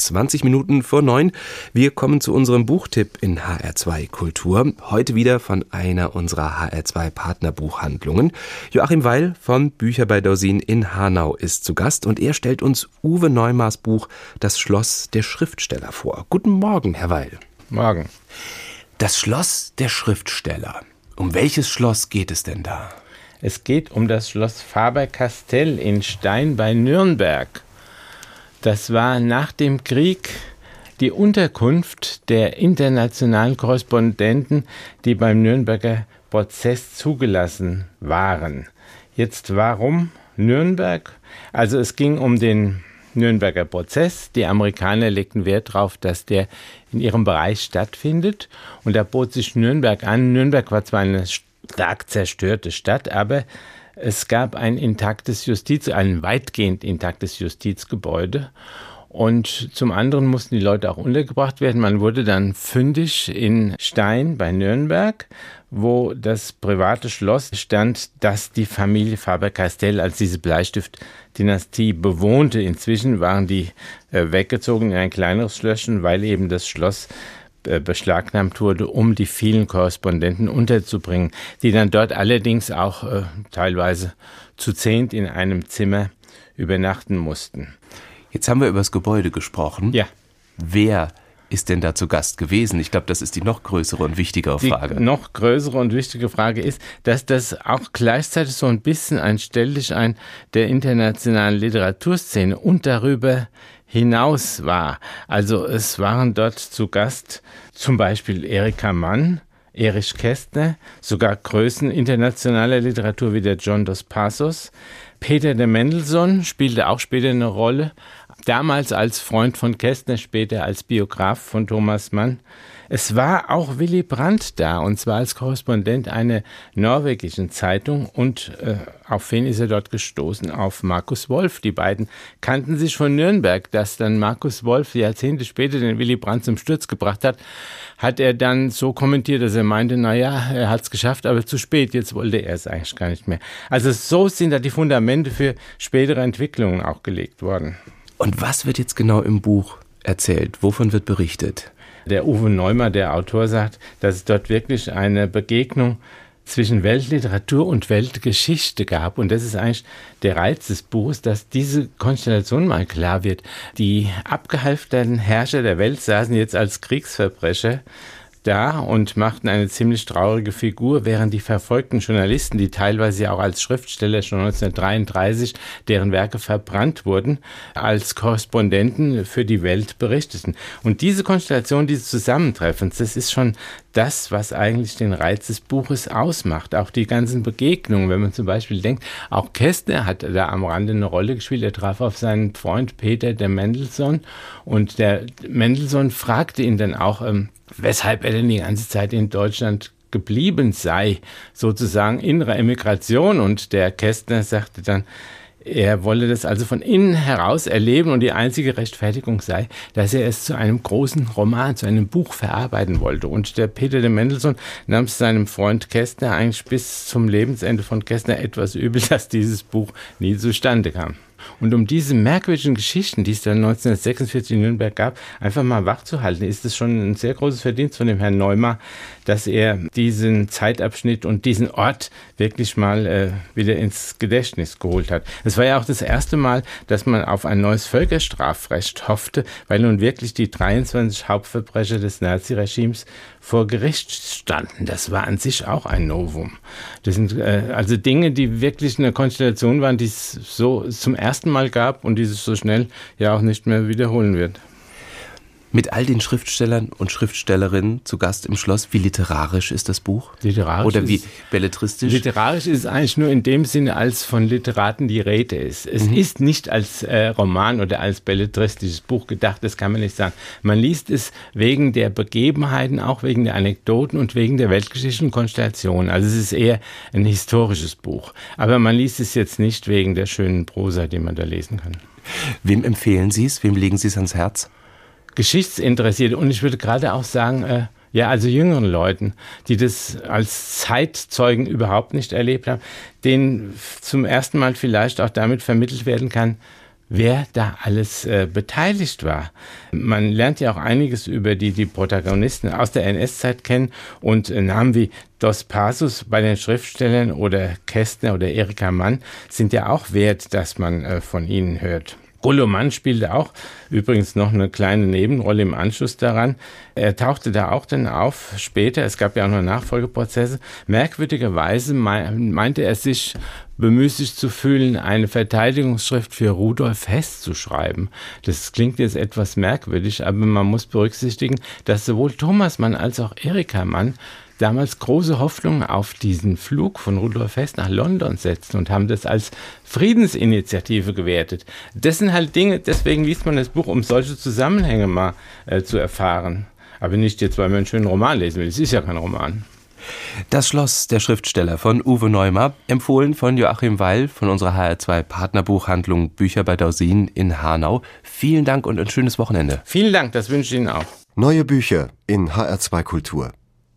20 Minuten vor neun. Wir kommen zu unserem Buchtipp in HR2 Kultur. Heute wieder von einer unserer HR2 Partnerbuchhandlungen. Joachim Weil von Bücher bei Dorsin in Hanau ist zu Gast und er stellt uns Uwe Neumars Buch Das Schloss der Schriftsteller vor. Guten Morgen, Herr Weil. Morgen. Das Schloss der Schriftsteller. Um welches Schloss geht es denn da? Es geht um das Schloss Faber-Castell in Stein bei Nürnberg. Das war nach dem Krieg die Unterkunft der internationalen Korrespondenten, die beim Nürnberger Prozess zugelassen waren. Jetzt warum Nürnberg? Also es ging um den Nürnberger Prozess. Die Amerikaner legten Wert darauf, dass der in ihrem Bereich stattfindet. Und da bot sich Nürnberg an. Nürnberg war zwar eine stark zerstörte Stadt, aber es gab ein intaktes Justiz, ein weitgehend intaktes Justizgebäude. Und zum anderen mussten die Leute auch untergebracht werden. Man wurde dann fündig in Stein bei Nürnberg, wo das private Schloss stand, das die Familie Faber-Castell als diese Bleistift-Dynastie bewohnte. Inzwischen waren die äh, weggezogen in ein kleineres Schlösschen, weil eben das Schloss beschlagnahmt wurde, um die vielen Korrespondenten unterzubringen, die dann dort allerdings auch äh, teilweise zu zehnt in einem Zimmer übernachten mussten. Jetzt haben wir über das Gebäude gesprochen. Ja. Wer ist denn da zu Gast gewesen? Ich glaube, das ist die noch größere und wichtigere Frage. Die noch größere und wichtige Frage ist, dass das auch gleichzeitig so ein bisschen ein Stelldichein der internationalen Literaturszene und darüber hinaus war. Also es waren dort zu Gast zum Beispiel Erika Mann, Erich Kästner, sogar Größen internationaler Literatur wie der John dos Passos. Peter de Mendelssohn spielte auch später eine Rolle, damals als Freund von Kästner, später als Biograf von Thomas Mann. Es war auch Willy Brandt da, und zwar als Korrespondent einer norwegischen Zeitung. Und äh, auf wen ist er dort gestoßen? Auf Markus Wolf. Die beiden kannten sich von Nürnberg. Dass dann Markus Wolf Jahrzehnte später den Willy Brandt zum Sturz gebracht hat, hat er dann so kommentiert, dass er meinte, naja, er hat es geschafft, aber zu spät, jetzt wollte er es eigentlich gar nicht mehr. Also so sind da die Fundamente für spätere Entwicklungen auch gelegt worden. Und was wird jetzt genau im Buch erzählt? Wovon wird berichtet? Der Uwe Neumer, der Autor, sagt, dass es dort wirklich eine Begegnung zwischen Weltliteratur und Weltgeschichte gab. Und das ist eigentlich der Reiz des Buches, dass diese Konstellation mal klar wird. Die abgehalfterten Herrscher der Welt saßen jetzt als Kriegsverbrecher da und machten eine ziemlich traurige Figur, während die verfolgten Journalisten, die teilweise auch als Schriftsteller schon 1933, deren Werke verbrannt wurden, als Korrespondenten für die Welt berichteten. Und diese Konstellation dieses Zusammentreffens, das ist schon das, was eigentlich den Reiz des Buches ausmacht. Auch die ganzen Begegnungen, wenn man zum Beispiel denkt, auch Kästner hat da am Rande eine Rolle gespielt. Er traf auf seinen Freund Peter der Mendelssohn und der Mendelssohn fragte ihn dann auch, ähm, weshalb er denn die ganze Zeit in Deutschland geblieben sei, sozusagen innere Emigration. Und der Kästner sagte dann, er wolle das also von innen heraus erleben und die einzige Rechtfertigung sei, dass er es zu einem großen Roman, zu einem Buch verarbeiten wollte. Und der Peter de Mendelssohn nahm es seinem Freund Kästner eigentlich bis zum Lebensende von Kästner etwas übel, dass dieses Buch nie zustande kam. Und um diese merkwürdigen Geschichten, die es dann 1946 in Nürnberg gab, einfach mal wachzuhalten, ist es schon ein sehr großes Verdienst von dem Herrn Neumann, dass er diesen Zeitabschnitt und diesen Ort wirklich mal äh, wieder ins Gedächtnis geholt hat. Es war ja auch das erste Mal, dass man auf ein neues Völkerstrafrecht hoffte, weil nun wirklich die 23 Hauptverbrecher des Naziregimes vor Gericht standen. Das war an sich auch ein Novum. Das sind äh, also Dinge, die wirklich eine Konstellation waren, die es so zum ersten Mal gab und die es so schnell ja auch nicht mehr wiederholen wird mit all den Schriftstellern und Schriftstellerinnen zu Gast im Schloss. Wie literarisch ist das Buch? Literarisch. Oder wie belletristisch? Literarisch ist es eigentlich nur in dem Sinne, als von Literaten die Rede ist. Es mhm. ist nicht als äh, Roman oder als belletristisches Buch gedacht, das kann man nicht sagen. Man liest es wegen der Begebenheiten, auch wegen der Anekdoten und wegen der weltgeschichtlichen Konstellation. Also es ist eher ein historisches Buch. Aber man liest es jetzt nicht wegen der schönen Prosa, die man da lesen kann. Wem empfehlen Sie es? Wem legen Sie es ans Herz? Geschichtsinteressiert und ich würde gerade auch sagen, äh, ja, also jüngeren Leuten, die das als Zeitzeugen überhaupt nicht erlebt haben, denen zum ersten Mal vielleicht auch damit vermittelt werden kann, wer da alles äh, beteiligt war. Man lernt ja auch einiges über die, die Protagonisten aus der NS-Zeit kennen und äh, Namen wie Dos Passus bei den Schriftstellern oder Kästner oder Erika Mann sind ja auch wert, dass man äh, von ihnen hört. Rollo Mann spielte auch übrigens noch eine kleine Nebenrolle im Anschluss daran. Er tauchte da auch dann auf später. Es gab ja auch noch Nachfolgeprozesse. Merkwürdigerweise meinte er sich bemüßigt zu fühlen, eine Verteidigungsschrift für Rudolf Hess zu schreiben. Das klingt jetzt etwas merkwürdig, aber man muss berücksichtigen, dass sowohl Thomas Mann als auch Erika Mann damals große Hoffnung auf diesen Flug von Rudolf Hess nach London setzten und haben das als Friedensinitiative gewertet. Das sind halt Dinge, deswegen liest man das Buch, um solche Zusammenhänge mal äh, zu erfahren. Aber nicht jetzt, weil man einen schönen Roman lesen will. Es ist ja kein Roman. Das Schloss der Schriftsteller von Uwe Neumer, empfohlen von Joachim Weil von unserer HR2 Partnerbuchhandlung Bücher bei Dausin in Hanau. Vielen Dank und ein schönes Wochenende. Vielen Dank, das wünsche ich Ihnen auch. Neue Bücher in HR2 Kultur.